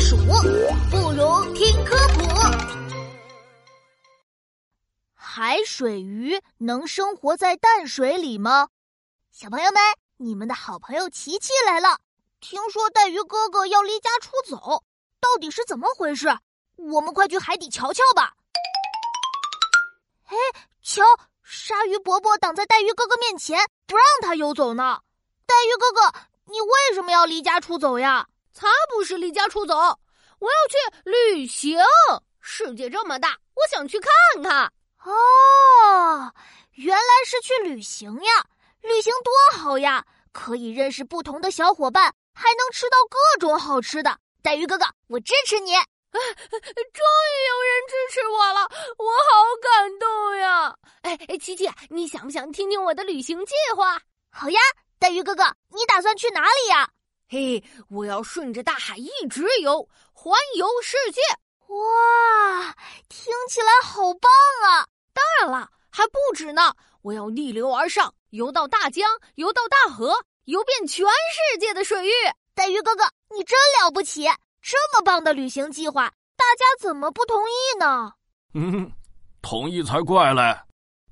鼠，不如听科普。海水鱼能生活在淡水里吗？小朋友们，你们的好朋友琪琪来了。听说带鱼哥哥要离家出走，到底是怎么回事？我们快去海底瞧瞧吧。哎，瞧，鲨鱼伯伯挡在带鱼哥哥面前，不让他游走呢。带鱼哥哥，你为什么要离家出走呀？才不是离家出走，我要去旅行。世界这么大，我想去看看。哦，原来是去旅行呀！旅行多好呀，可以认识不同的小伙伴，还能吃到各种好吃的。带鱼哥哥，我支持你！终于有人支持我了，我好感动呀！哎哎，琪琪，你想不想听听我的旅行计划？好呀，带鱼哥哥，你打算去哪里呀？嘿，我要顺着大海一直游，环游世界！哇，听起来好棒啊！当然了，还不止呢！我要逆流而上，游到大江，游到大河，游遍全世界的水域。带鱼哥哥，你真了不起！这么棒的旅行计划，大家怎么不同意呢？嗯，同意才怪嘞！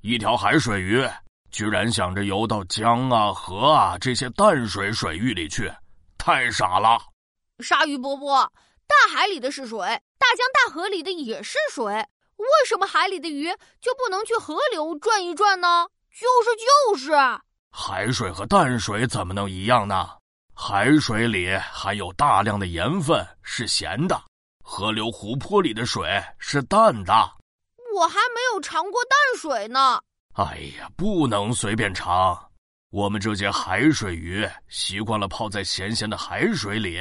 一条海水鱼居然想着游到江啊、河啊这些淡水水域里去，太傻了！鲨鱼伯伯，大海里的是水，大江大河里的也是水。为什么海里的鱼就不能去河流转一转呢？就是就是，海水和淡水怎么能一样呢？海水里含有大量的盐分，是咸的；河流、湖泊里的水是淡的。我还没有尝过淡水呢。哎呀，不能随便尝。我们这些海水鱼习惯了泡在咸咸的海水里，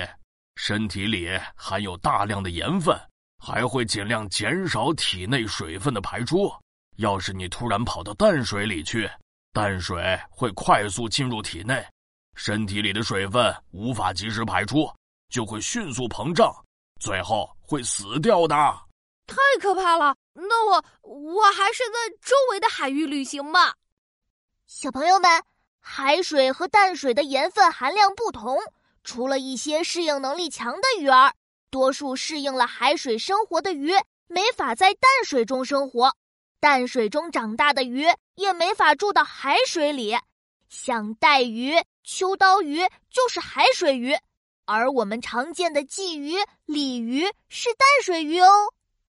身体里含有大量的盐分。还会尽量减少体内水分的排出。要是你突然跑到淡水里去，淡水会快速进入体内，身体里的水分无法及时排出，就会迅速膨胀，最后会死掉的。太可怕了！那我我还是在周围的海域旅行吧。小朋友们，海水和淡水的盐分含量不同，除了一些适应能力强的鱼儿。多数适应了海水生活的鱼没法在淡水中生活，淡水中长大的鱼也没法住到海水里。像带鱼、秋刀鱼就是海水鱼，而我们常见的鲫鱼、鲤鱼是淡水鱼哦。